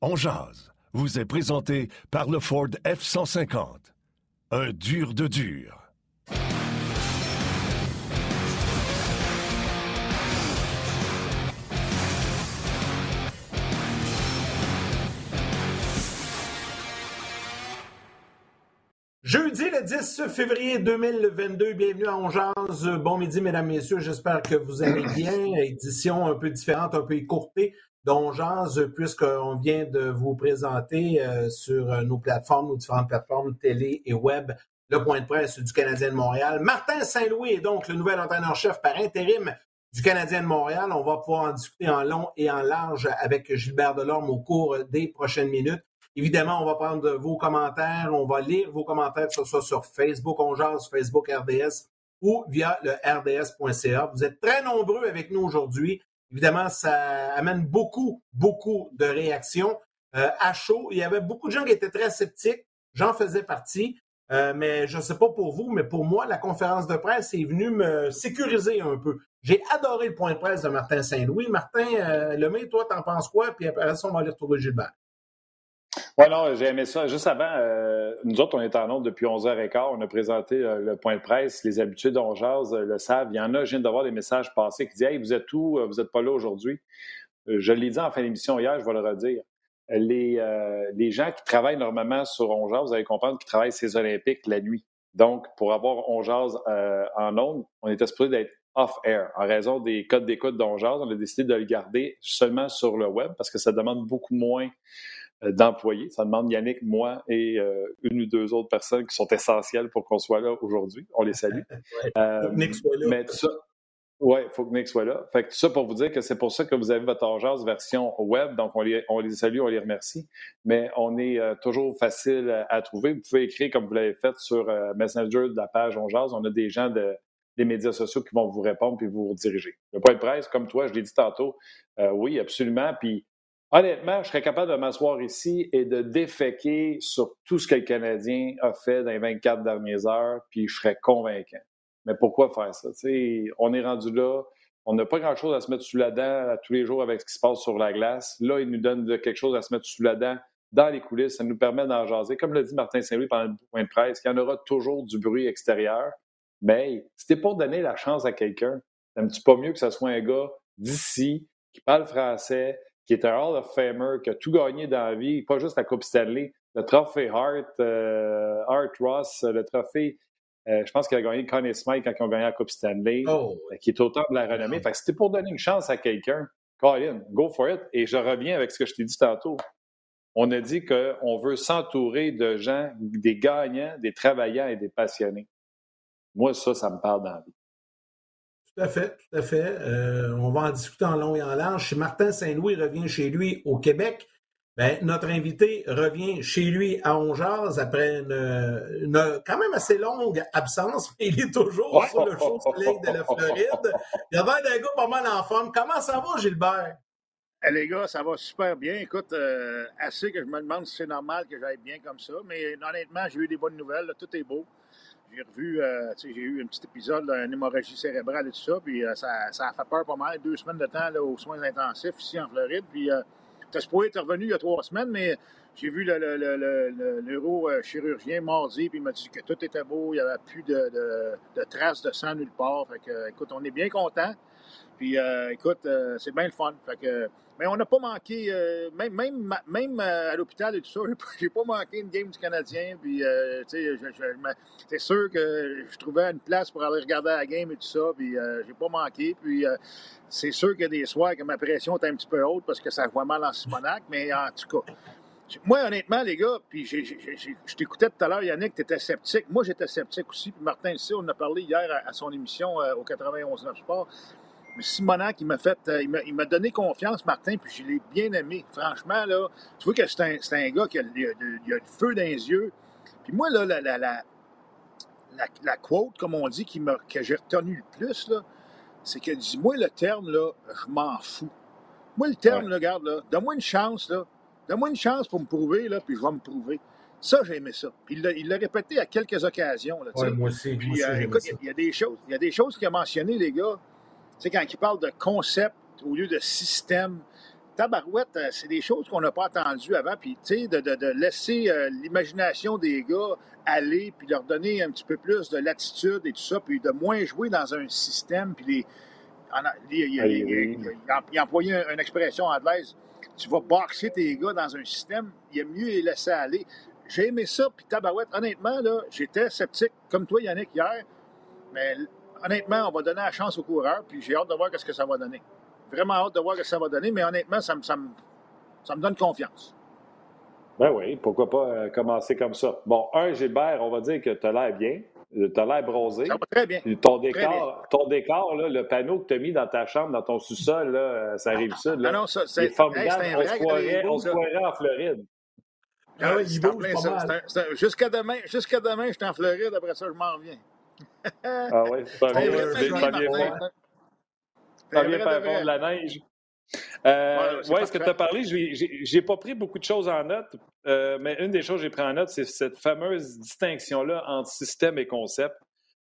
On vous est présenté par le Ford F-150. Un dur de dur. Jeudi le 10 février 2022, bienvenue à Ongeance. Bon midi, mesdames, messieurs. J'espère que vous allez bien. Édition un peu différente, un peu écourtée d'Ongeance, puisqu'on vient de vous présenter euh, sur nos plateformes, nos différentes plateformes télé et web, le point de presse du Canadien de Montréal. Martin Saint-Louis est donc le nouvel entraîneur-chef par intérim du Canadien de Montréal. On va pouvoir en discuter en long et en large avec Gilbert Delorme au cours des prochaines minutes. Évidemment, on va prendre vos commentaires, on va lire vos commentaires, que ce soit sur Facebook, on jase, Facebook RDS ou via le rds.ca. Vous êtes très nombreux avec nous aujourd'hui. Évidemment, ça amène beaucoup, beaucoup de réactions euh, à chaud. Il y avait beaucoup de gens qui étaient très sceptiques. J'en faisais partie. Euh, mais je ne sais pas pour vous, mais pour moi, la conférence de presse est venue me sécuriser un peu. J'ai adoré le point de presse de Martin Saint-Louis. Martin euh, Lemay, toi, t'en penses quoi? Puis après ça, on va aller retrouver Gilbert. Oui, non, j'ai aimé ça. Juste avant, euh, nous autres, on est en nombre depuis 11h15. On a présenté euh, le point de presse. Les habitués d'On euh, le savent. Il y en a, je viens de voir des messages passés qui disent Hey, vous êtes où? Vous n'êtes pas là aujourd'hui? je l'ai dit en fin d'émission hier, je vais le redire. Les, les gens qui travaillent normalement sur On vous allez comprendre qu'ils travaillent ces Olympiques la nuit. Donc, pour avoir On en nombre, on était supposé d'être off-air. En raison des codes d'écoute d'On on a décidé de le garder seulement sur le web parce que ça demande beaucoup moins euh, d'employés. Ça demande Yannick, moi et euh, une ou deux autres personnes qui sont essentielles pour qu'on soit là aujourd'hui. On les salue. euh, Nick soit là. Mais ça, oui, il faut que Nick soit là. Fait que tout ça pour vous dire que c'est pour ça que vous avez votre urgence version web. Donc, on les, on les salue, on les remercie. Mais on est euh, toujours facile à, trouver. Vous pouvez écrire comme vous l'avez fait sur Messenger de la page On On a des gens de, des médias sociaux qui vont vous répondre puis vous rediriger. Le point de presse, comme toi, je l'ai dit tantôt, oui, absolument. Puis Honnêtement, je serais capable de m'asseoir ici et de déféquer sur tout ce que le Canadien a fait dans les 24 dernières heures, puis je serais convaincant. Mais pourquoi faire ça? on est rendu là, on n'a pas grand-chose à se mettre sous la dent tous les jours avec ce qui se passe sur la glace. Là, il nous donne quelque chose à se mettre sous la dent dans les coulisses. Ça nous permet d'en jaser. Comme l'a dit Martin Saint-Louis pendant le point de presse, il y en aura toujours du bruit extérieur. Mais c'était pour donner la chance à quelqu'un. T'aimes-tu pas mieux que ce soit un gars d'ici, qui parle français, qui est un Hall of Famer, qui a tout gagné dans la vie, pas juste la Coupe Stanley, le trophée Hart, euh, Hart Ross, le trophée, euh, je pense qu'il a gagné Connie Smythe quand ils ont gagné la Coupe Stanley, oh. euh, qui est autant de la renommée. Fait que c'était pour donner une chance à quelqu'un. Colin, go for it. Et je reviens avec ce que je t'ai dit tantôt. On a dit qu'on veut s'entourer de gens, des gagnants, des travaillants et des passionnés. Moi, ça, ça me parle dans la vie. Tout à fait, tout à fait. Euh, on va en discuter en long et en large. Si Martin Saint-Louis revient chez lui au Québec, ben, notre invité revient chez lui à Ongeaz après une, quand même assez longue absence, mais il est toujours sur le show soleil de la Floride. Il y a un gars pas mal en forme. Comment ça va, Gilbert? Eh, les gars, ça va super bien. Écoute, euh, assez que je me demande si c'est normal que j'aille bien comme ça, mais honnêtement, j'ai eu des bonnes nouvelles. tout est beau j'ai revu, euh, j'ai eu un petit épisode d'une hémorragie cérébrale et tout ça, puis euh, ça, ça, a fait peur pas mal. Deux semaines de temps aux soins intensifs ici en Floride, puis euh, t'as supposé être revenu il y a trois semaines, mais j'ai vu le, neurochirurgien mardi, puis il m'a dit que tout était beau, il n'y avait plus de, de, de, traces de sang nulle part. Fait que, écoute, on est bien content. Puis, euh, écoute, euh, c'est bien le fun. Mais on n'a pas manqué, euh, même, même, même à l'hôpital et tout ça, j'ai pas manqué une game du Canadien. Puis, c'est sûr que je trouvais une place pour aller regarder la game et tout ça. Puis, j'ai pas manqué. Puis, c'est sûr qu'il y a des soirs que ma pression est un petit peu haute parce que ça voit mal en Simonac. mais en tout cas, moi, honnêtement, les gars, puis je t'écoutais tout à l'heure, Yannick, tu étais sceptique. Moi, j'étais sceptique aussi. Puis Martin ici, on en a parlé hier à, son émission au 91 Sport. Simonac, il m'a fait, euh, il m'a donné confiance, Martin, puis je l'ai bien aimé. Franchement, là, tu vois que c'est un, un, gars qui a, il a, le feu dans les yeux. Puis moi, là, la, la, la, la quote, comme on dit, qui que j'ai retenu le plus, là, c'est qu'il dit, moi, le terme, là, je m'en fous. Moi, le terme, ouais. là, regarde, là, donne-moi une chance, là. Donne-moi une chance pour me prouver, là, puis je vais me prouver. Ça, j'ai aimé ça. Puis il l'a répété à quelques occasions. Là, ouais, moi aussi. Puis, moi aussi, euh, écoute, il y, a des choses, il y a des choses qu'il a mentionnées, les gars. Tu sais, quand il parle de concept au lieu de système, tabarouette, euh, c'est des choses qu'on n'a pas entendues avant. Puis, tu sais, de, de, de, laisser euh, l'imagination des gars aller, puis leur donner un petit peu plus de latitude et tout ça, puis de moins jouer dans un système. Puis, les, il, il, il, il, a employé une expression anglaise. Tu vas boxer tes gars dans un système, il est mieux les laisser aller. J'ai aimé ça, puis tabarouette, honnêtement, là, j'étais sceptique, comme toi, Yannick, hier, mais honnêtement, on va donner la chance aux coureurs, puis j'ai hâte de voir ce que ça va donner. Vraiment hâte de voir ce que ça va donner, mais honnêtement, ça me, ça me, ça me donne confiance. Ben oui, pourquoi pas euh, commencer comme ça. Bon, un, Gilbert, on va dire que tu as l'air bien. Tu as l'air bronzé. Ça va très bien. Ton décor, bien. Ton décor là, le panneau que tu as mis dans ta chambre, dans ton sous-sol, là, euh, ça arrive sud. Là, non, non, ça, c'est est formidable. Hey, on, se croirait, on se croirait en Floride. Ah oui, il bouge pas mal. Jusqu'à demain, jusqu'à demain, je suis en Floride. Après ça, je m'en reviens. Ah oui, c'est pas bien. Ça vient faire fondre la neige. Euh, ouais, est-ce que tu as parlé? J'ai pas pris beaucoup de choses en note, euh, mais une des choses que j'ai pris en note, c'est cette fameuse distinction-là entre système et concept.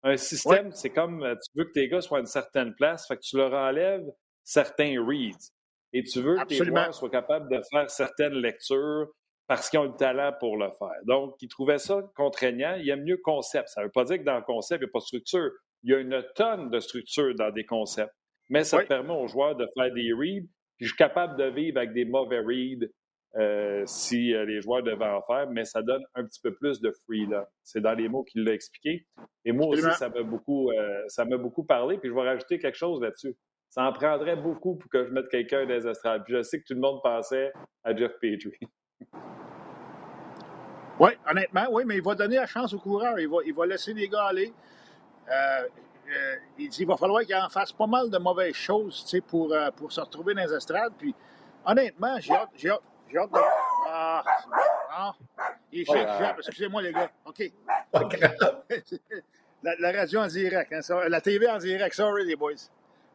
Un système, ouais. c'est comme euh, tu veux que tes gars soient à une certaine place, fait que tu leur enlèves certains reads. Et tu veux Absolument. que tes joueurs soient capables de faire certaines lectures parce qu'ils ont le talent pour le faire. Donc, ils trouvaient ça contraignant. Il y a mieux concept. Ça ne veut pas dire que dans le concept, il n'y a pas de structure. Il y a une tonne de structure dans des concepts. Mais ça permet aux joueurs de faire des reads puis je suis capable de vivre avec des mauvais reads euh, si euh, les joueurs devaient en faire, mais ça donne un petit peu plus de free là. C'est dans les mots qu'il l'a expliqué. Et moi aussi, ça m'a beaucoup, euh, ça m'a beaucoup parlé. Puis je vais rajouter quelque chose là-dessus. Ça en prendrait beaucoup pour que je mette quelqu'un des estrades. Puis je sais que tout le monde pensait à Jeff Petrie. Oui, honnêtement, oui, mais il va donner la chance aux coureurs. Il va, il va laisser les gars aller. Euh, euh, il dit qu'il va falloir qu'il en fasse pas mal de mauvaises choses pour, euh, pour se retrouver dans les estrades. Puis, honnêtement, j'ai hâte, j'ai hâte, j'ai hâte de. Ah, ah, il est excusez-moi les gars. OK. la, la, radio en direct, hein, ça, la TV en direct, sorry les boys.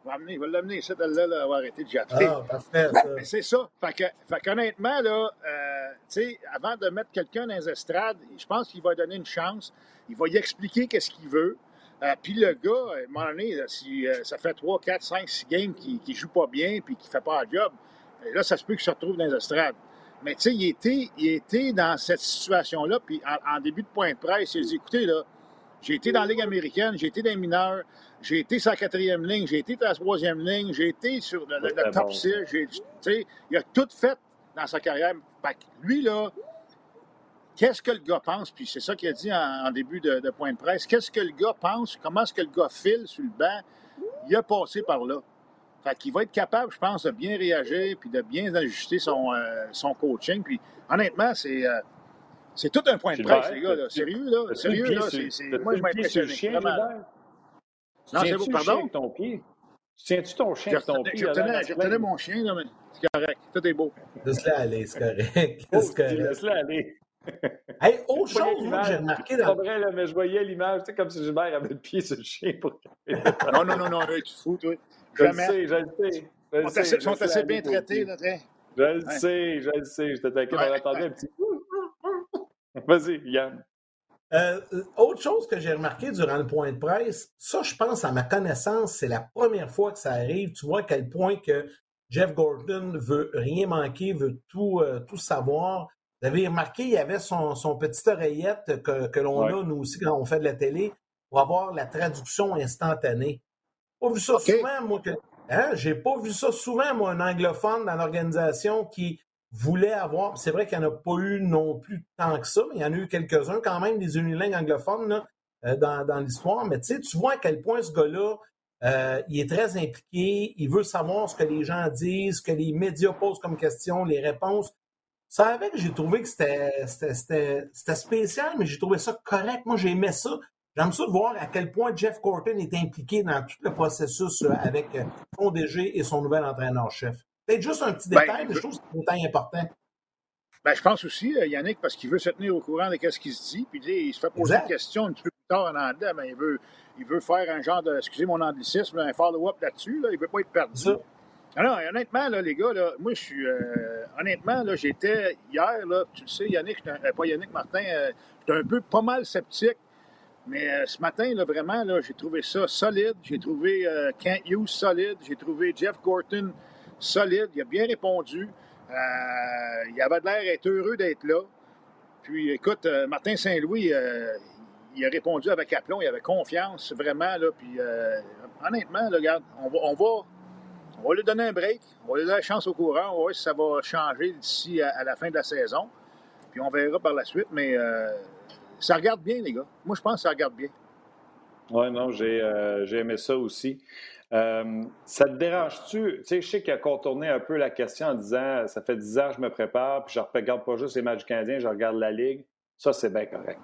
Il va, amener, l'amener ici, là, là, on va arrêter de jatter. Ah, parfait, ça. C'est ça. Fait que, fait qu'honnêtement, là, euh, sais, avant de mettre quelqu'un dans les estrades, je pense qu'il va donner une chance. Il va y expliquer qu'est-ce qu'il veut. Euh, puis le gars, à un moment donné, là, si euh, ça fait 3, 4, 5, 6 games qui ne joue pas bien puis qui ne fait pas le job, là, ça se peut qu'il se retrouve dans les estrades. Mais tu sais, il était, il était dans cette situation-là, puis en, en, début de point de presse, il a dit, écoutez, là, j'ai été dans la Ligue américaine, j'ai été dans les mineurs, j'ai été sur la quatrième ligne, j'ai été sur la troisième ligne, j'ai été sur le, le, le top bon. 6, tu sais, il a tout fait dans sa carrière. Lui, là, Qu'est-ce que le gars pense? Puis c'est ça qu'il a dit en, en début de, de, point de presse. Qu'est-ce que le gars pense? Comment est-ce que le gars file sur le banc? Il a passé par là. Fait qu'il va être capable, je pense, de bien réagir puis de bien ajuster son, euh, son coaching. Puis honnêtement, c'est euh, c'est tout un point de presse, les gars. Là. Sérieux, là? Sérieux, là. C'est, c'est... Moi, je m'impressionne. Non, c'est vous, pardon? ton pied? Tiens-tu ton chien avec ton pied? Je retenais, je retenais mon chien, là, mais c'est correct. Tout est beau. Laisse-le aller, c'est correct. Correct. Laisse-le aller. hey, autre chose, moi, j'ai remarqué dans. C'est vrai, là, mais je voyais l'image, tu sais, comme si Gilbert avait le pied sur le chien pour. non, non, non, non, là, tu fous, toi. Je le sais, je le sais. Ils sont assez, sont assez bien traités, là, très. Je le sais, je le sais. Je t'attaquais, j'entendais un petit. Vas-y, Yann. Euh, autre chose que j'ai remarqué durant le point de presse, ça, je pense, à ma connaissance, c'est la première fois que ça arrive. Tu vois à quel point que Jeff Gordon veut rien manquer, veut tout, euh, tout savoir. Vous avez remarqué, il y avait son, son petite oreillette que, que l'on ouais. a, nous aussi, quand on fait de la télé, pour avoir la traduction instantanée. Pas vu ça okay. souvent, moi, que. Hein? J'ai pas vu ça souvent, moi, un anglophone dans l'organisation qui voulait avoir. C'est vrai qu'il n'y en a pas eu non plus tant que ça, mais il y en a eu quelques-uns quand même, des unilingues anglophones là, euh, dans, l'histoire. Mais tu vois à quel point ce gars-là, euh, il est très impliqué, il veut savoir ce que les gens disent, ce que les médias posent comme question, les réponses. Ça avec, j'ai trouvé que c'était spécial, mais j'ai trouvé ça correct. Moi, j'aimais ça. J'aime ça de voir à quel point Jeff Corton est impliqué dans tout le processus euh, avec son DG et son nouvel entraîneur-chef. Peut-être juste un petit détail, ben, mais je trouve que c'est un détail important. Ben, je pense aussi, euh, Yannick, parce qu'il veut se tenir au courant de ce qu'il se dit, puis il se fait poser exact. une question un petit peu plus tard en anglais, mais il veut, il veut faire un genre de, excusez mon anglicisme, un follow-up là-dessus, là, il veut pas être perdu. Alors, honnêtement, là, les gars, là, moi, je suis. Euh, honnêtement, là, j'étais hier, là, tu le sais, Yannick, euh, pas Yannick Martin, euh, j'étais un peu pas mal sceptique. Mais euh, ce matin, là, vraiment, là, j'ai trouvé ça solide. J'ai trouvé Kent Hughes solide. J'ai trouvé Jeff Gorton solide, il a bien répondu. Euh, il avait l'air d'être heureux d'être là. Puis, écoute, euh, Martin Saint-Louis, euh, il a répondu avec aplomb, il avait confiance, vraiment. Là, puis, honnêtement, regarde, on, va, on va lui donner un break, on va lui donner la chance au courant, on va voir si ça va changer d'ici à, la fin de la saison. Puis, on verra par la suite, mais ça regarde bien, les gars. Moi, je pense que ça regarde bien. Oui, non, j'ai aimé ça aussi. Euh, ça te dérange-tu? Tu sais, je sais qu'il a contourné un peu la question en disant ça fait 10 ans que je me prépare, puis je ne regarde pas juste les matchs canadiens, je regarde la Ligue. Ça, c'est bien correct.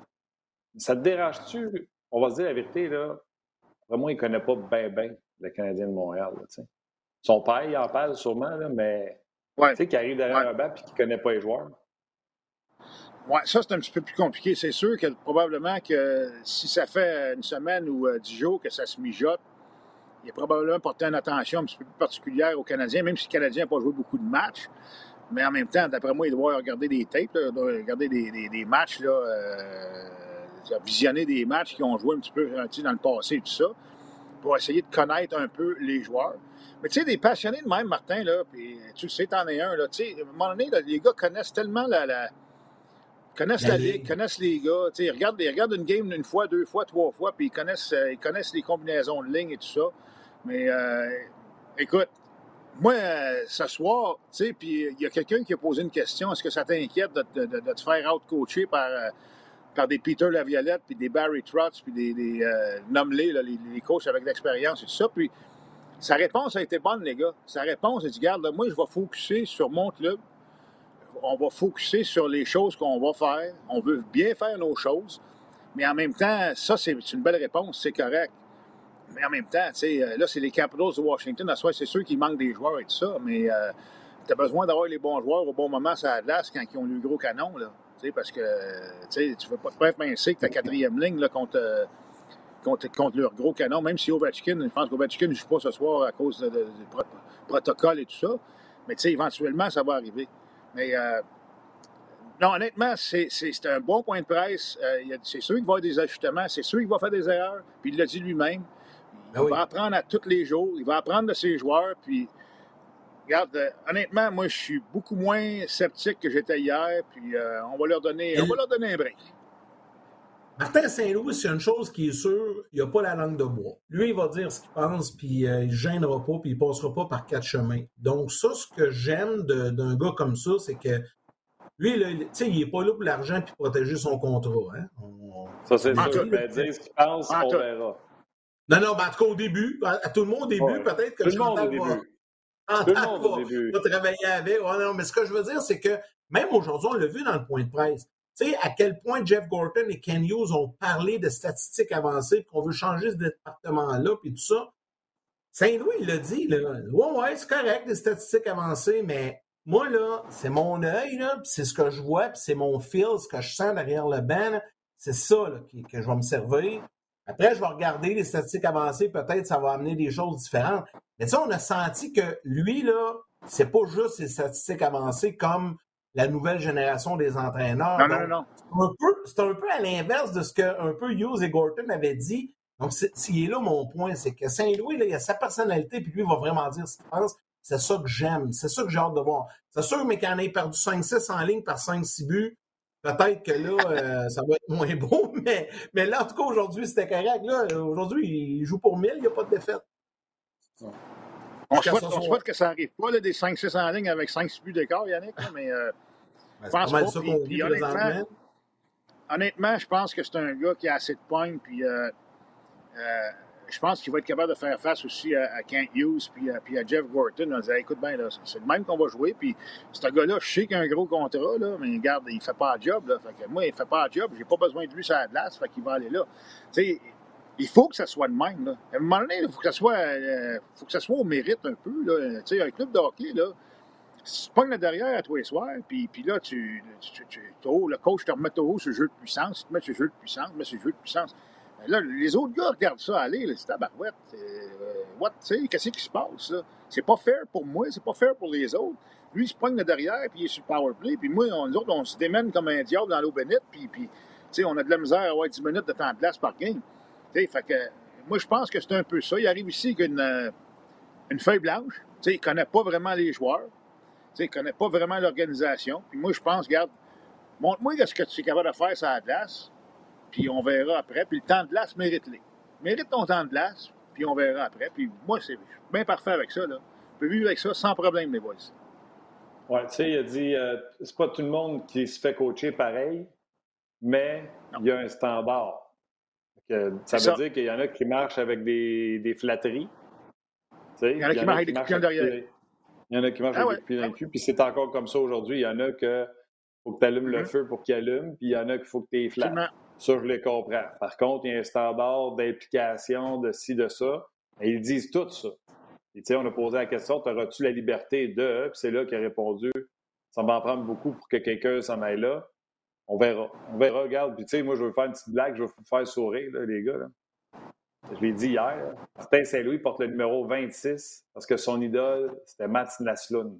Ça te dérange-tu? On va se dire la vérité, là. Vraiment, il ne connaît pas bien, bien le Canadien de Montréal. Son père, il en parle sûrement, là, mais tu sais, qu'il arrive derrière un banc et qu'il ne connaît pas les joueurs. Oui, ça, c'est un petit peu plus compliqué. C'est sûr que probablement que si ça fait une semaine ou euh, dix jours que ça se mijote, il a probablement porté une attention un petit peu plus particulière aux Canadiens, même si le Canadien n'a pas joué beaucoup de matchs. Mais en même temps, d'après moi, il doit regarder des tapes, doit regarder des, matchs, là, euh, visionner des matchs qui ont joué un petit peu dans le passé et tout ça, pour essayer de connaître un peu les joueurs. Mais tu sais, des passionnés de même, Martin, là, puis tu sais, t'en es un, là, tu sais, à un moment donné, les gars connaissent tellement la, connaissent la, ligue, connaissent les gars. Ils regardent, ils regardent une game une fois, deux fois, trois fois, puis ils connaissent, euh, ils connaissent les combinaisons de lignes et tout ça. Mais euh, écoute, moi, euh, ce soir, tu sais, puis il y a quelqu'un qui a posé une question. Est-ce que ça t'inquiète de, te faire out-coacher par, euh, par des Peter Laviolette, puis des Barry Trotz, puis des, des les, les, coachs avec l'expérience et tout ça? Puis sa réponse a été bonne, les gars. Sa réponse, a dit, garde, moi, je vais focuser sur mon club. On va focuser sur les choses qu'on va faire. On veut bien faire nos choses. Mais en même temps, ça, c'est une belle réponse. C'est correct. Mais en même temps, euh, là, c'est les Capitals de Washington. À soi, c'est sûr qu'il manque des joueurs et tout ça, mais euh, tu as besoin d'avoir les bons joueurs au bon moment sur la quand ils ont le gros canon, là. Parce que tu ne veux pas te pincer que ta quatrième ligne là, contre, euh, contre, contre, leur gros canon, même si Ovechkin, je pense qu'Ovechkin ne joue pas ce soir à cause du protocole et tout ça. Mais éventuellement, ça va arriver. Mais non, honnêtement, c'est un bon point de presse. c'est sûr qu'il va y avoir des ajustements, c'est sûr qu'il va faire des erreurs, puis il l'a dit lui-même. Ben il va apprendre à tous les jours. Il va apprendre de ses joueurs. Puis, regarde, euh, honnêtement, moi, je suis beaucoup moins sceptique que j'étais hier. Puis, euh, on, va leur donner, on va leur donner un break. Martin Saint-Louis, c'est une chose qui est sûre, il n'a pas la langue de bois. Lui, il va dire ce qu'il pense, puis euh, il ne gênera pas, puis il ne passera pas par quatre chemins. Donc, ça, ce que j'aime d'un gars comme ça, c'est que lui, il n'est pas là pour l'argent puis protéger son contrat. Hein? ça, c'est sûr. Ben, dire ce qu'il pense, on verra. Non, non, mais en tout cas, au début, à, tout le monde au début, peut-être que tout le monde au début. tout le monde au début. va travailler avec. non, mais ce que je veux dire, c'est que même aujourd'hui, on l'a vu dans le point de presse. Tu sais, à quel point Jeff Gorton et Ken Hughes ont parlé de statistiques avancées, qu'on veut changer ce département-là, puis tout ça. Saint-Louis, l'a dit, là. Ouais, ouais, c'est correct, des statistiques avancées, mais moi, là, c'est mon œil, là, puis c'est ce que je vois, puis c'est mon feel, ce que je sens derrière le banc, c'est ça, là, que je vais me servir. Après, je vais regarder les statistiques avancées, peut-être ça va amener des choses différentes. Mais tu sais, on a senti que lui, là, c'est pas juste les statistiques avancées comme la nouvelle génération des entraîneurs. Non, non, non. C'est un, peu, à l'inverse de ce que un peu Hughes et Gorton avaient dit. Donc, s'il est là mon point, c'est que Saint-Louis, il a sa personnalité, puis lui, il va vraiment dire ce qu'il pense. C'est ça que j'aime. C'est ça que j'ai hâte de voir. C'est sûr, mais quand on ait perdu 5-6 en ligne par 5-6 buts, Peut-être que là, euh, ça va être moins beau, mais, mais là, en tout cas, aujourd'hui, c'était correct. Là, aujourd'hui, il joue pour 1000, il n'y a pas de défaite. On souhaite, on souhaite, que ça n'arrive pas, là, des 5-6 en ligne avec 5-6 buts d'écart, Yannick, mais euh, ben, je pense pas. Ça puis, puis, honnêtement, honnêtement, je pense que c'est un gars qui a assez de points, puis euh, euh je pense qu'il va être capable de faire face aussi à, Kent Hughes puis à, puis à Jeff Gorton. On disait, écoute bien, c'est le même qu'on va jouer. Puis ce gars-là, je sais qu'il a un gros contrat, là, mais regarde, il fait pas le job. Là. Fait que moi, il fait pas le job. J'ai pas besoin de lui sur la glace. Fait qu'il va aller là. Tu sais, il faut que ça soit de même. Là. À un moment donné, il faut que ça soit, euh, faut que ça soit au mérite un peu. Là. Tu sais, un club de hockey, là, si tu pognes derrière à tous les soirs, puis, là, tu, tu, tu, le coach te remet au haut le jeu de puissance, tu te sur le jeu de puissance, mets sur le jeu de puissance. Là, les autres gars regardent ça aller, c'est tabarouette. Euh, what, qu'est-ce qui se passe, là? C'est pas fair pour moi, c'est pas fair pour les autres. Lui, il se pogne derrière, puis il est sur le power play, puis moi, on, nous autres, on se démène comme un diable dans l'eau bénite, puis, puis tu sais, on a de la misère à avoir 10 minutes de temps de place par game. Fait que, moi, je pense que c'est un peu ça. Il arrive ici avec une, euh, une feuille blanche, sais, il ne connaît pas vraiment les joueurs. Tu sais, il ne connaît pas vraiment l'organisation. Puis moi, je pense, regarde, montre-moi ce que tu es capable de faire sur la glace, puis on verra après. Puis le temps de glace, mérite-les. Mérite ton temps de glace, puis on verra après. Puis moi, c'est bien parfait avec ça. Là. On peut vivre avec ça sans problème, mes boys. Oui, tu sais, il a dit, euh, c'est pas tout le monde qui se fait coacher pareil, mais il y a un standard. Ça veut dire qu'il y en a qui marchent avec des, des flatteries. il y en a qui marchent avec des coups derrière. Il y en a qui marchent avec des coups dans le cul. Puis c'est encore comme ça aujourd'hui. Il y en a que faut que tu allumes le mm-hmm. feu pour qu'il allume, puis il y en a qu'il faut que tu es flat. Ça, je les comprends. Par contre, il y a un standard d'implication, de ci, de ça. Et ils disent tout ça. Et, on a posé la question auras-tu la liberté de Puis c'est là qu'il a répondu ça va en prendre beaucoup pour que quelqu'un s'en aille là. On verra. On verra, regarde. Puis, tu sais, moi, je veux faire une petite blague, je veux vous faire sourire, les gars. Là. Je l'ai dit hier. Martin Saint-Louis porte le numéro 26 parce que son idole, c'était Mats Naslund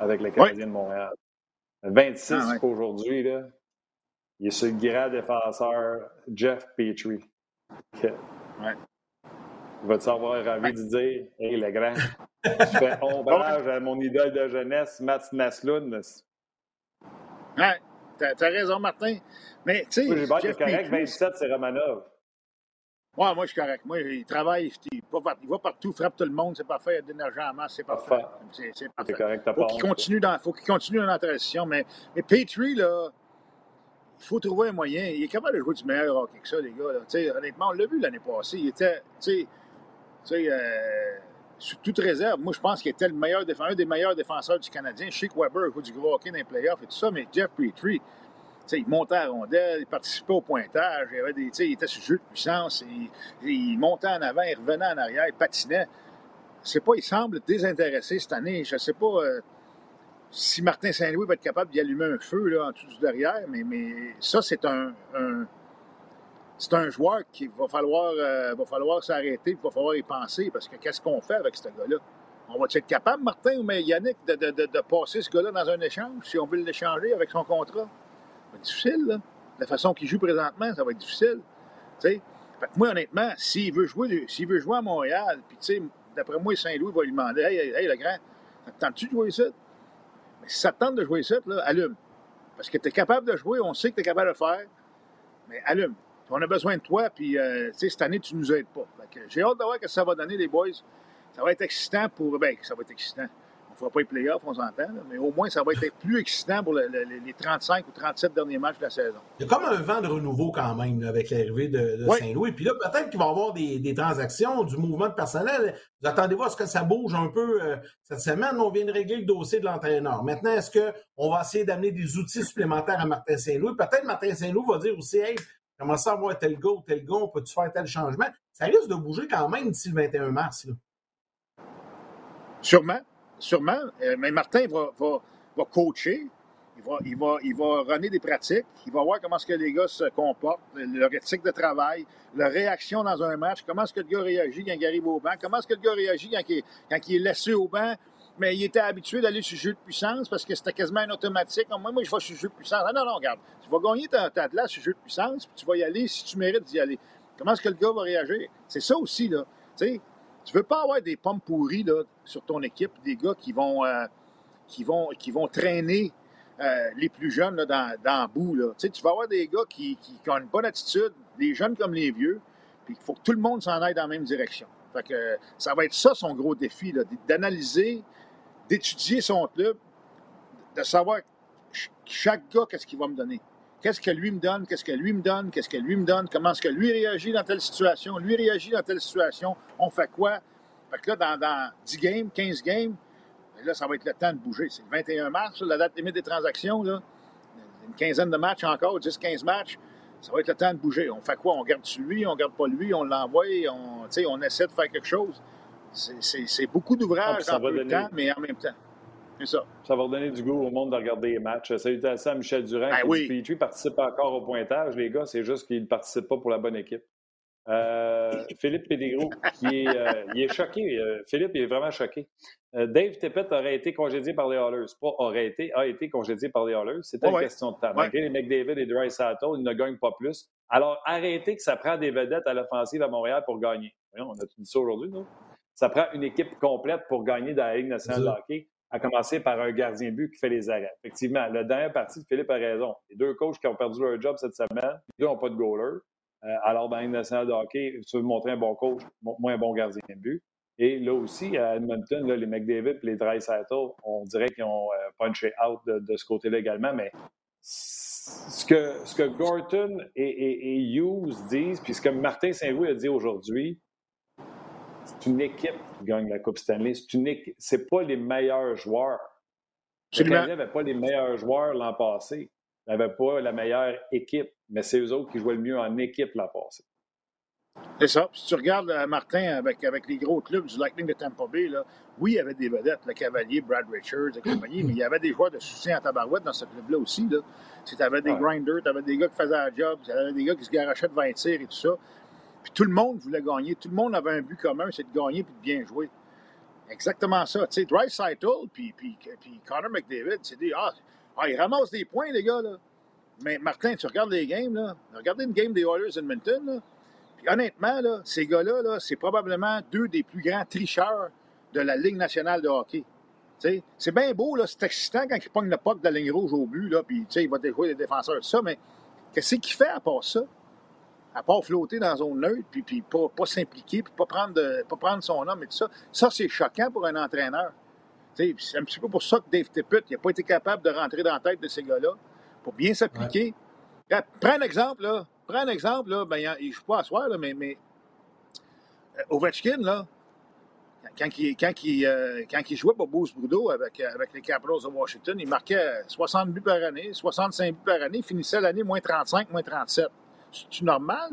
avec le Canadien de Montréal. 26 ah, aujourd'hui, là, il est sur le grand défenseur Jeff Petrie. Ouais. Il va-tu avoir envie de dire Hey, le grand, je fais ombrage à mon idole de jeunesse, Mats Naslund. Ouais, t'as as raison, Martin. Mais, tu sais. J'ai correct, 27, c'est Romanov. Ouais, moi, je suis correct. Moi, il travaille, il va, partout, frappe tout le monde, c'est parfait. Il y a de l'énergie en masse, c'est parfait. C'est parfait. correct, faut qu'il continue dans, faut qu'il continue dans la transition. Mais, mais Petrie, là, il faut trouver un moyen. Il est capable de jouer du meilleur hockey que ça, les gars. Là. Honnêtement, on l'a vu l'année passée. Il était, tu sais, euh, sous toute réserve, moi, je pense qu'il était le meilleur un des meilleurs défenseurs du Canadien. Chic Weber joue du gros hockey dans les playoffs et tout ça, mais Jeff Petrie, il montait à rondelle, il participait au pointage, il, avait des, il était sur le jeu de puissance, il, montait en avant, il revenait en arrière, il patinait. C'est pas, il semble désintéressé cette année. Je ne sais pas euh, si Martin Saint-Louis va être capable d'y allumer un feu là, en dessous du derrière, mais, mais ça, c'est un, c'est un joueur qui va falloir, euh, va falloir s'arrêter, il va falloir y penser, parce que qu'est-ce qu'on fait avec ce gars-là? On va être capable, Martin ou Yannick, de, de, de, de passer ce gars-là dans un échange, si on veut l'échanger avec son contrat? être difficile, là. La façon qu'il joue présentement, ça va être difficile. Fait moi, honnêtement, s'il veut jouer s'il veut jouer à Montréal, puis tu sais, d'après moi, Saint-Louis va lui demander Hey, hey, le grand, tentes-tu de jouer ici? Mais si ça te tente de jouer ici, là, allume. Parce que tu es capable de jouer, on sait que tu es capable de le faire, mais allume. On a besoin de toi, puis euh, cette année, tu nous aides pas. J'ai hâte de voir ce que ça va donner, les boys. Ça va être excitant pour. Ben, ça va être excitant ne fera pas les playoffs, on s'entend, mais au moins, ça va être plus excitant pour les 35 ou 37 derniers matchs de la saison. Il y a comme un vent de renouveau quand même avec l'arrivée de, Saint-Louis. Puis là, peut-être qu'il va y avoir des, transactions, du mouvement de personnel. Vous attendez voir ce que ça bouge un peu euh, cette semaine. On vient de régler le dossier de l'entraîneur. Maintenant, est-ce qu'on va essayer d'amener des outils supplémentaires à Martin Saint-Louis? Peut-être Martin Saint-Louis va dire aussi, hey, comment ça avoir tel go, tel go, peut-tu faire tel changement? Ça risque de bouger quand même d'ici le 21 mars. Sûrement sûrement. Euh, mais Martin va, va, coacher. Il va, il, va, il va runner des pratiques. Il va voir comment est-ce que les gars se comportent, leur éthique de travail, leur réaction dans un match, comment est-ce que le gars réagit quand il arrive au banc, comment est-ce que le gars réagit quand il, quand il est laissé au banc, mais il était habitué d'aller sur le jeu de puissance parce que c'était quasiment un automatique. Moi, moi, je vais sur le jeu de puissance. Ah non, non, regarde, tu vas gagner ta, ta place sur le jeu de puissance, puis tu vas y aller si tu mérites d'y aller. Comment est-ce que le gars va réagir? C'est ça aussi, là. Tu sais, tu veux pas avoir des pommes pourries là, sur ton équipe, des gars qui vont, euh, qui vont, qui vont traîner euh, les plus jeunes là, dans, dans le bout. Là. Tu, vas avoir des gars qui, qui, ont une bonne attitude, les jeunes comme les vieux, puis il faut que tout le monde s'en aille dans la même direction. Fait que, ça va être ça son gros défi, d'analyser, d'étudier son club, de savoir chaque gars qu'est-ce qu'il va me donner. Qu'est-ce que lui me donne? Qu'est-ce que lui me donne? Qu'est-ce que lui me donne? Comment est-ce que lui réagit dans telle situation? Lui réagit dans telle situation. On fait quoi? Fait que là, dans, 10 games, 15 games, ben là, ça va être le temps de bouger. C'est le 21 mars, la date limite des transactions. Là. Une quinzaine de matchs encore, 10-15 matchs. Ça va être le temps de bouger. On fait quoi? On garde lui, on garde pas lui, on l'envoie, on, on essaie de faire quelque chose. C'est beaucoup d'ouvrages ah, dans peu de temps, mais en même temps. Ça. ça. va redonner du goût au monde de regarder les matchs. Salutations à Michel Durand ben qui oui. dit, participe encore au pointage. Les gars, c'est juste qu'il ne participe pas pour la bonne équipe. Euh, Philippe Pédégro, qui est, euh, il est choqué. Euh, Philippe, il est vraiment choqué. Dave Tippett aurait été congédié par les Hallers. Pas aurait été, a été congédié par les Hallers. C'était une question de temps. Malgré les McDavid et Dry Sato, ils ne gagnent pas plus. Alors, arrêtez que ça prend des vedettes à l'offensive à Montréal pour gagner. on a tout dit ça aujourd'hui, non? Ça prend une équipe complète pour gagner dans la Ligue nationale de hockey, à commencer par un gardien but qui fait les arrêts. Effectivement, la dernière partie, Philippe a raison. Les deux coachs qui ont perdu leur job cette semaine, les deux n'ont pas de goaler. Euh, alors, dans la Ligue nationale de hockey, tu veux montrer un bon coach, moins un bon gardien de but. Et là aussi, à Edmonton, là, les McDavid et les Dreisaitl, on dirait qu'ils ont euh, punché out de, ce côté-là également, mais ce que, ce que Gorton et, Hughes disent, puis ce que Martin Saint-Louis a dit aujourd'hui, c'est une équipe qui gagne la Coupe Stanley. Ce n'est pas les meilleurs joueurs. Le Canadien n'avait pas les meilleurs joueurs l'an passé. Il n'avait pas la meilleure équipe, mais c'est eux autres qui jouaient le mieux en équipe l'an passé. C'est ça. Si tu regardes, euh, Martin, avec, avec les gros clubs du Lightning de Tampa Bay, là, oui, il y avait des vedettes, le Cavalier, Brad Richards et compagnie, mais il y avait des joueurs de soutien à tabarouette dans ce club-là aussi. Là. Tu avais des grinders, tu avais des gars qui faisaient la job, tu avais des gars qui se garochaient devant les tirs et tout ça. Puis tout le monde voulait gagner. Tout le monde avait un but commun, c'est de gagner puis de bien jouer. Exactement ça. Tu sais, Dry puis, puis, puis Connor McDavid, c'est dit, ah, ah, ils ramassent des points, les gars, là. Mais Martin, tu regardes les games, là. Regardez une game des Oilers Edmonton, là honnêtement, là, ces gars-là, -là, c'est probablement deux des plus grands tricheurs de la Ligue nationale de hockey. C'est bien beau, c'est excitant quand ils pognent le puck de la ligne rouge au but, là, puis il va déjouer les défenseurs, ça, mais qu'est-ce qu'il fait à part ça? À part flotter dans la zone neutre, puis, puis pas, pas s'impliquer, puis pas prendre, pas prendre son homme et tout ça. Ça, c'est choquant pour un entraîneur. C'est un petit peu pour ça que Dave Tippett n'a pas été capable de rentrer dans la tête de ces gars-là pour bien s'appliquer. Prends un exemple, là. Prends un exemple, là, ben, il ne joue pas à soir, là, mais, mais euh, Ovechkin, là, quand il, quand, il, euh, quand il jouait pour Bruce Brudeau avec, euh, avec les Capitals de Washington, il marquait 60 buts par année, 65 buts par année, finissait l'année moins 35, moins 37. C'est-tu normal?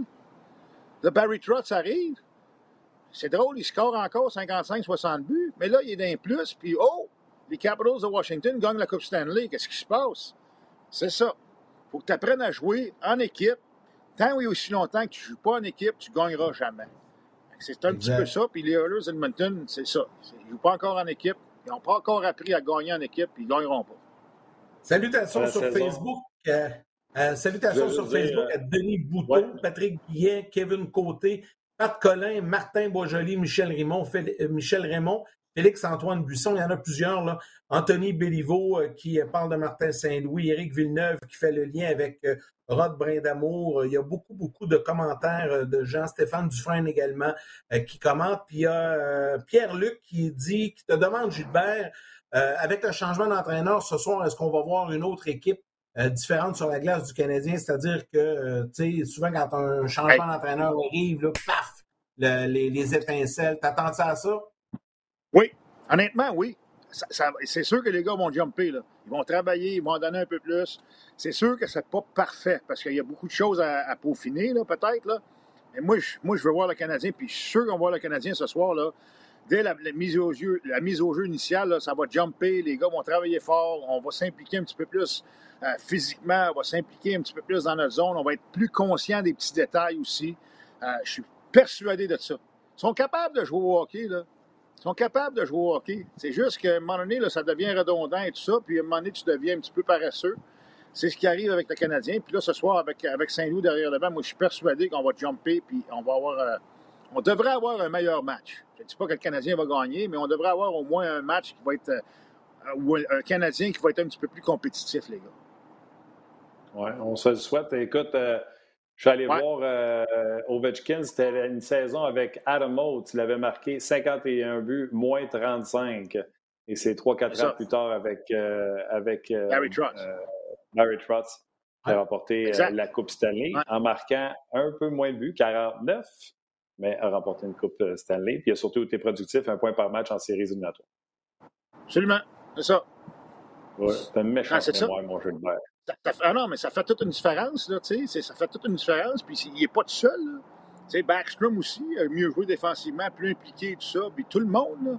Le Barry Trotz arrive. C'est drôle, il score encore 55-60 buts, mais là, il est d'un plus, puis oh, les Capitals de Washington gagnent la Coupe Stanley. Qu'est-ce qui se passe? C'est ça. Il faut que tu apprennes à jouer en équipe, tant et aussi longtemps que tu ne joues pas en équipe, tu ne gagneras jamais. C'est un petit peu ça. Puis les Oilers Edmonton, c'est ça. Ils ne jouent pas encore en équipe. Ils n'ont pas encore appris à gagner en équipe. Ils ne gagneront pas. Salutations sur Facebook. Euh, euh, salutations sur Facebook à Denis Bouton, Patrick Guillet, Kevin Côté, Pat Collin, Martin Boisjoli, Michel Raymond, euh, Michel Raymond, Félix-Antoine Buisson, il y en a plusieurs. Là. Anthony Béliveau euh, qui parle de Martin Saint-Louis, Éric Villeneuve qui fait le lien avec euh, Rod Brindamour. Il y a beaucoup, beaucoup de commentaires de Jean Stéphane Dufresne également qui commente. Puis il y a Pierre-Luc qui dit, qui te demande, Gilbert, avec le changement d'entraîneur ce soir, est-ce qu'on va voir une autre équipe différente sur la glace du Canadien? C'est-à-dire que, tu sais, souvent quand un changement d'entraîneur arrive, là, paf, les, les, étincelles. T'attends ça à ça? Oui, honnêtement, oui. c'est sûr que les gars vont jumper. Là. Ils vont travailler, ils vont en donner un peu plus. C'est sûr que c'est pas parfait parce qu'il y a beaucoup de choses à, peaufiner, là, peut-être. Là. Mais moi je, moi, je veux voir le Canadien, puis je suis sûr qu'on va voir le Canadien ce soir. Là. Dès la, mise au jeu, la mise au jeu initiale, ça va jumper, les gars vont travailler fort, on va s'impliquer un petit peu plus euh, physiquement, on va s'impliquer un petit peu plus dans notre zone, on va être plus conscient des petits détails aussi. Euh, je suis persuadé de ça. Ils sont capables de jouer au hockey, là. Ils sont capables de jouer au hockey. C'est juste qu'à un moment donné, ça devient redondant et tout ça, puis à un moment donné, tu deviens un petit peu paresseux. C'est ce qui arrive avec le Canadien. Puis là, ce soir, avec, avec Saint-Louis derrière le banc, moi, je suis persuadé qu'on va jumper, puis on va avoir. Euh, on devrait avoir un meilleur match. Je ne dis pas que le Canadien va gagner, mais on devrait avoir au moins un match qui va être. Euh, un Canadien qui va être un petit peu plus compétitif, les gars. Oui, on se le souhaite. Écoute, euh, je suis allé voir euh, Ovechkin, c'était une saison avec Adam Oates. Il avait marqué 51 buts, moins 35. Et c'est 3-4 ans plus tard avec, avec Barry Trotz. Barry Trotz qui a remporté la Coupe Stanley en marquant un peu moins de buts, 49, mais a remporté une Coupe Stanley. Puis il a surtout été productif, un point par match en séries éliminatoires. Absolument, c'est ça. Ouais, c'est un méchant ah, mémoire, mon jeu de bain ah non, mais ça fait toute une différence, là, tu sais. Ça fait toute une différence, puis il n'est pas tout seul, Tu sais, Backstrom aussi, mieux joué défensivement, plus impliqué, tout ça, puis tout le monde, là.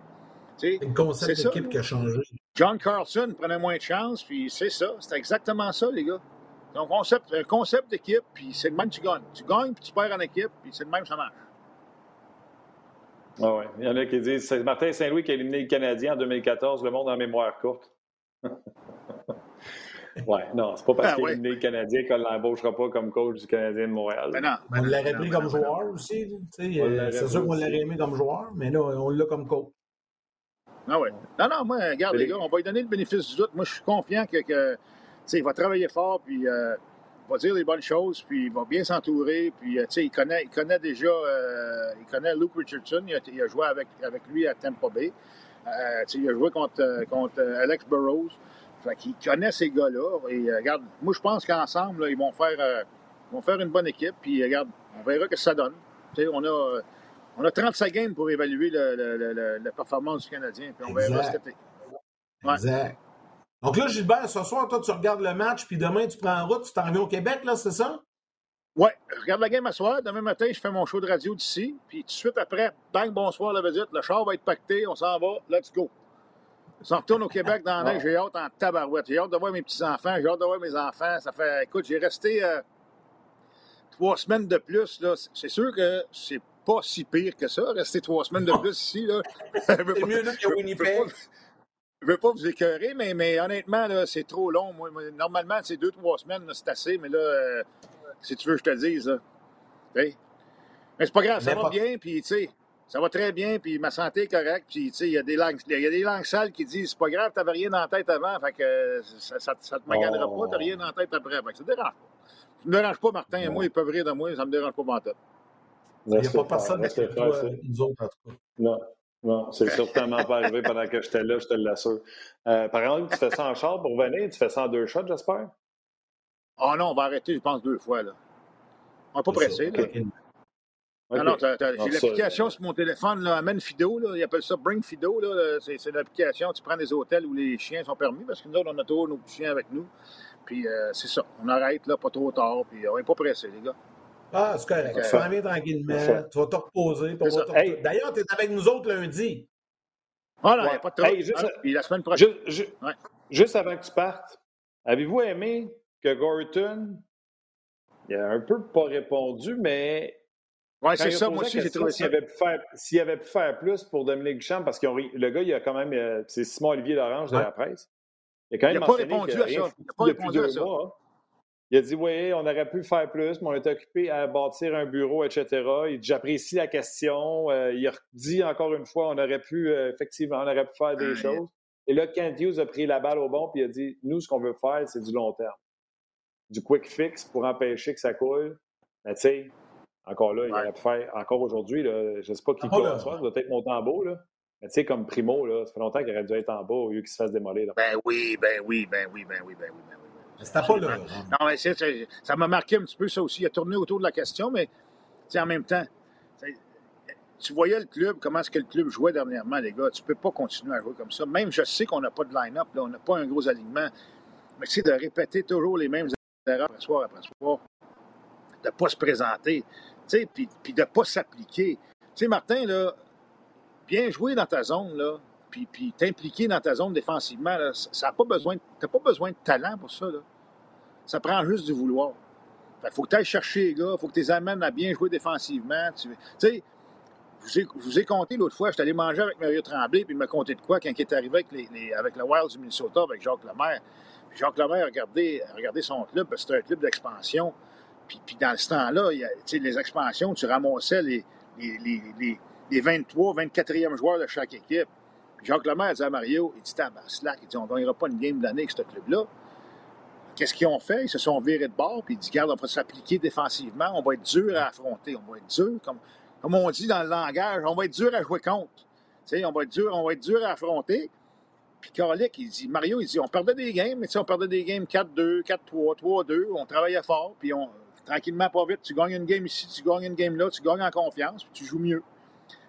C'est le concept d'équipe qui a changé. John Carlson prenait moins de chance, puis c'est ça. C'est exactement ça, les gars. Donc, concept, un concept d'équipe, puis c'est le même que tu gagnes. Tu gagnes, puis tu perds en équipe, puis c'est le même que ça marche. Ah ouais. Il y en a qui disent c'est Martin Saint-Louis qui a éliminé le Canadien en 2014, le monde en mémoire courte. ouais, non, c'est pas parce ah, qu'il est ouais. Canadien qu'on ne l'embauchera pas comme coach du Canadien de Montréal. Ben non, ben on l'aurait pris comme joueur aussi. Euh, c'est sûr qu'on l'aurait aimé comme joueur, mais là, on l'a comme coach. Ah ouais. Non, non, moi, regarde, les gars, on va lui donner le bénéfice du doute. Moi, je suis confiant que, que il va travailler fort, puis euh, va dire les bonnes choses, puis il va bien s'entourer, puis euh, il connaît, il connaît déjà, euh, il connaît Luke Richardson, il a, il a, joué avec, avec lui à Tampa Bay. Euh, il a joué contre, contre Alex Burrows. Fait qu'il connaît ces gars-là. Et regarde, moi, je pense qu'ensemble, ils vont faire, vont faire une bonne équipe, puis regarde, on verra ce que ça donne. on a on a 35 games pour évaluer le, le, le, la performance du Canadien, puis on verra cet été. Ouais. Exact. Donc là, Gilbert, ce soir, toi, tu regardes le match, puis demain, tu prends en route, tu t'en reviens au Québec, là, c'est ça? Oui, je regarde la game à soir. Demain matin, je fais mon show de radio d'ici. Puis tout de suite après, bang, bonsoir, la visite. Le char va être pacté, on s'en va, let's go. On retourne au Québec dans la neige, j'ai hâte en tabarouette. J'ai hâte de voir mes petits-enfants, j'ai hâte de voir mes enfants. Ça fait, écoute, j'ai resté euh, trois semaines de plus. Là. C'est sûr que c'est pas si pire que ça, rester trois semaines de plus ici. Là. c'est mieux là que Winnipeg. Je veux pas vous écœurer, mais, mais honnêtement, c'est trop long. Moi, normalement, c'est deux, trois semaines, c'est assez, mais là, euh, si tu veux que je te dise, là. Mais c'est pas grave, ça va bien, puis tu sais, ça va très bien, puis ma santé est correcte, puis tu sais, il y a des langues, il y a des langues sales qui disent c'est pas grave, t'avais rien dans la tête avant, fait que ça, ça, ça te maganera oh. pas, t'as rien dans la tête après, fait que ça te dérange pas. Ça me dérange pas, Martin, et moi, ils peuvent rire de moi, ça me dérange pas, Martin. Il n'y a pas personne qui nous autres, en tout cas. Non. Non, c'est certainement pas arrivé pendant que j'étais là, je te l'assure. Euh, par exemple, tu fais ça en char pour venir, tu fais ça en deux shots, j'espère? Ah oh non, on va arrêter, je pense, deux fois. Là. On n'est pas pressé. Là. Non, non, j'ai l'application sur mon téléphone, là, Amène Fido, là, ils appellent ça Bring Fido. C'est l'application, tu prends des hôtels où les chiens sont permis, parce que nous, on a toujours nos petits chiens avec nous. Puis euh, c'est ça, on arrête là, pas trop tard, puis on n'est pas pressé, les gars. Ah, c'est correct. Tu vas bien tranquillement. Tu vas te reposer. D'ailleurs, tu es avec nous autres lundi. Ah non, il n'y a pas de. Hey, juste, puis la semaine prochaine. Juste, ouais. juste avant que tu partes, avez-vous aimé que Gorton, il a un peu pas répondu, mais oui, c'est ça. Moi aussi, j'ai trouvé S'il avait, pu faire, avait pu faire plus pour Dominique Duchamp, parce que le gars, il a quand même. Euh, c'est Simon-Olivier Lorange de la presse. Il a quand même il a pas répondu à ça. Il n'a pas répondu à ça. Mois, il a dit Oui, on aurait pu faire plus, mais on est occupé à bâtir un bureau, etc. J'apprécie la question. Euh, il a dit encore une fois on aurait pu, euh, effectivement, on aurait pu faire des choses. Et là, Kent Hughes a pris la balle au bon puis il a dit Nous, ce qu'on veut faire, c'est du long terme. Du quick fix pour empêcher que ça coule. Mais tu sais, encore là, il aurait pu faire, encore aujourd'hui, je ne sais pas qui ah, ça doit être mon tambour, là. Mais tu sais, comme Primo, là, ça fait longtemps qu'il aurait dû être en bas au lieu qu'il se fasse démolir. Ben oui, ben oui, ben oui, ben oui, ben oui, ben oui. C'était pas là. Non, mais ça m'a marqué un petit peu ça aussi. Il a tourné autour de la question, mais en même temps, tu voyais le club, comment est-ce que le club jouait dernièrement, les gars. Tu peux pas continuer à jouer comme ça. Même je sais qu'on n'a pas de line-up, on n'a pas un gros alignement. Mais c'est de répéter toujours les mêmes erreurs après soir après soir, de ne pas se présenter, puis, de ne pas s'appliquer. Tu sais, Martin, là, bien jouer dans ta zone, là, puis, puis t'impliquer dans ta zone défensivement, là, ça a pas besoin, t'as pas besoin de talent pour ça. Là. Ça prend juste du vouloir. Il faut que tu ailles chercher les gars, il faut que tu les amènes à bien jouer défensivement. Tu sais, je vous ai compté l'autre fois, j'étais allé manger avec Mario Tremblay, puis il m'a compté de quoi quand il est arrivé avec, les, avec le Wild du Minnesota, avec Jacques Lemaire. Puis Jacques Lemaire a regardé, a regardé son club, parce que c'était un club d'expansion. Puis, puis, dans ce temps-là, les expansions, tu ramassais les, les, les, les 23, 24e joueurs de chaque équipe. Jacques Lemaire dit à Mario, il dit, slack, il dit, on ne gagnera pas une game d'année avec ce club-là. Qu'est-ce qu'ils ont fait? Ils se sont virés de bord, puis ils disent, regarde, on va s'appliquer défensivement, on va être dur à affronter, on va être dur, comme, comme on dit dans le langage, on va être dur à jouer contre. on va être dur, on va être dur à affronter. Puis Karlik, il dit, Mario, il dit, on perdait des games, mais on perdait des games 4-2, 4-3, 3-2, on travaillait fort, puis on, tranquillement, pas vite, tu gagnes une game ici, tu gagnes une game là, tu gagnes en confiance, puis tu joues mieux.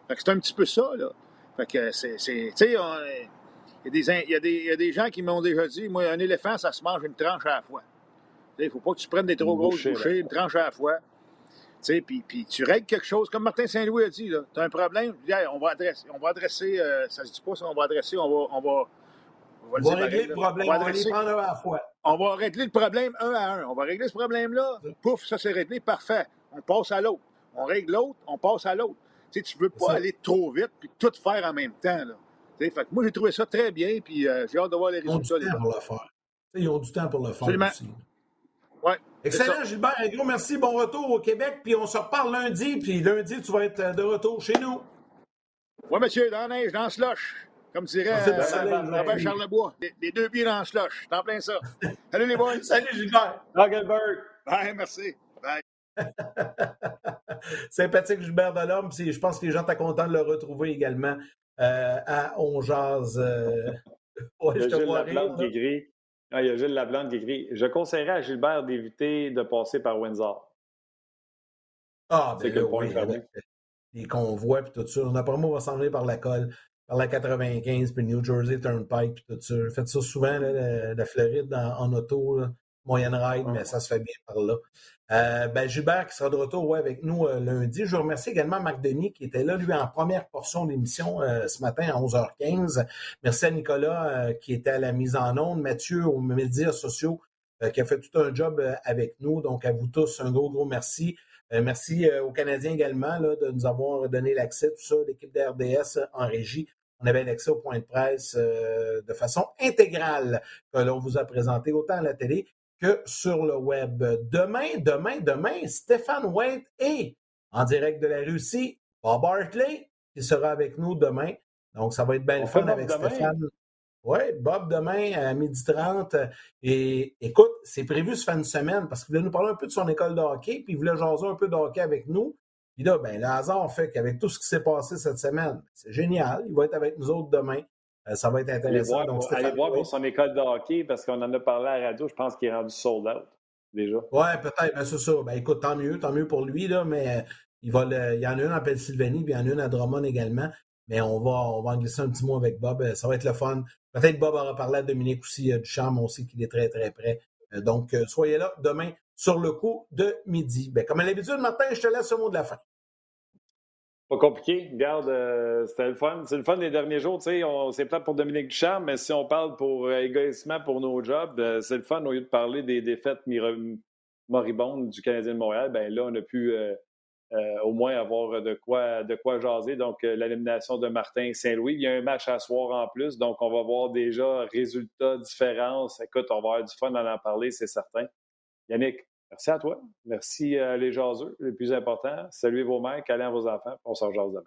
Fait que c'est un petit peu ça, là. Fait que c'est, tu sais, il y, a des, des gens qui m'ont déjà dit, moi, un éléphant, ça se mange une tranche à la fois. Il ne faut pas que tu prennes des trop grosses bouchées, une tranche à la fois. Puis, puis tu règles quelque chose, comme Martin Saint-Louis a dit, tu as un problème, on va adresser, on va adresser euh, ça se dit pas ça, on va adresser, on va... On va, on va, régler le problème, on va, adresser, on va un à la fois. On va régler le problème un à un. On va régler ce problème-là, pouf, ça c'est réglé, parfait. On passe à l'autre. On règle l'autre, on passe à l'autre. Tu sais, tu veux pas aller trop vite puis tout faire en même temps. Là. Fait que moi, j'ai trouvé ça très bien, puis euh, j'ai hâte de voir les résultats. On pour le faire. Ils ont du temps pour le faire aussi. Ouais, Excellent, Gilbert. Un gros merci. Bon retour au Québec. Puis on se reparle lundi. Puis lundi, tu vas être de retour chez nous. Oui, monsieur, dans la neige, dans le slush. Comme dirait euh, Robert Charlebois. Les, les, deux pieds dans le slush. T'en plein ça. Salut les boys. Salut Gilbert. Gilbert. Bye, merci. Bye. Sympathique Gilbert Delorme. Je pense que les gens sont contents de le retrouver également euh, à On. Euh... Ouais, je te vois rire. Qui écrit, ah, il y a Gilles Laplante qui écrit Je conseillerais à Gilbert d'éviter de passer par Windsor. Ah, ben là, oui, les convois et tout ça. D'après moi, on va s'en aller par la colle, par la 95, puis New Jersey Turnpike, puis tout ça. Faites ça souvent, là, la, Floride en, auto, là, moyenne ride, mais ça se fait bien par là. Euh, ben, Gilbert qui sera de retour ouais, avec nous euh, lundi. Je remercie également Marc Denis qui était là, lui, en première portion d'émission euh, ce matin à 11h15. Merci à Nicolas euh, qui était à la mise en onde, Mathieu aux médias sociaux qui a fait tout un job avec nous. Donc, à vous tous, un gros, gros merci. merci aux Canadiens également là, de nous avoir donné l'accès, tout ça, l'équipe d'RDS en régie. On avait l'accès au point de presse de façon intégrale que l'on vous a présenté autant à la télé que sur le web. Demain, demain, demain, Stéphane White est en direct de la Russie. Bob Hartley qui sera avec nous demain. Donc, ça va être bien le fun avec Stéphane. Oui, Bob demain à 12h30. Et écoute, c'est prévu ce fin de semaine parce qu'il voulait nous parler un peu de son école de hockey, puis il voulait jaser un peu de hockey avec nous. Puis là, ben, le hasard fait qu'avec tout ce qui s'est passé cette semaine, c'est génial. Il va être avec nous autres demain. Euh, ça va être intéressant. Allez voir, Donc, allez voir pour son école de hockey parce qu'on en a parlé à la radio. Je pense qu'il est rendu sold out déjà. Oui, peut-être. Ben, c'est ça. Ben, écoute, tant mieux, tant mieux pour lui, là, mais euh, il, va il y en a une en Pennsylvanie, puis il y en a une à Drummond également. Mais on va, on va en glisser un petit mot avec Bob. Euh, ça va être le fun. Peut-être Bob aura parlé à Dominique aussi du charme aussi qu'il est très, très prêt. Donc, soyez là demain sur le coup de midi. Ben, comme à l'habitude, Martin, je te laisse ce mot de la fin. Pas compliqué. Regarde, euh, c'était le fun. C'est le fun des derniers jours. Tu sais, c'est plate pour Dominique Ducharme, mais si on parle pour euh, pour nos jobs, euh, c'est le fun au lieu de parler des défaites moribondes du Canadien de Montréal. Ben là, on a pu au moins avoir de quoi, de quoi jaser. Donc, l'élimination de Martin Saint-Louis. Il y a un match à soir en plus, donc on va voir déjà résultats, différences. Écoute, on va avoir du fun à en parler, c'est certain. Yannick, Merci à toi. Merci à les jaseux, le plus important. Saluez vos mères, câlez à vos enfants. On se rejoint demain.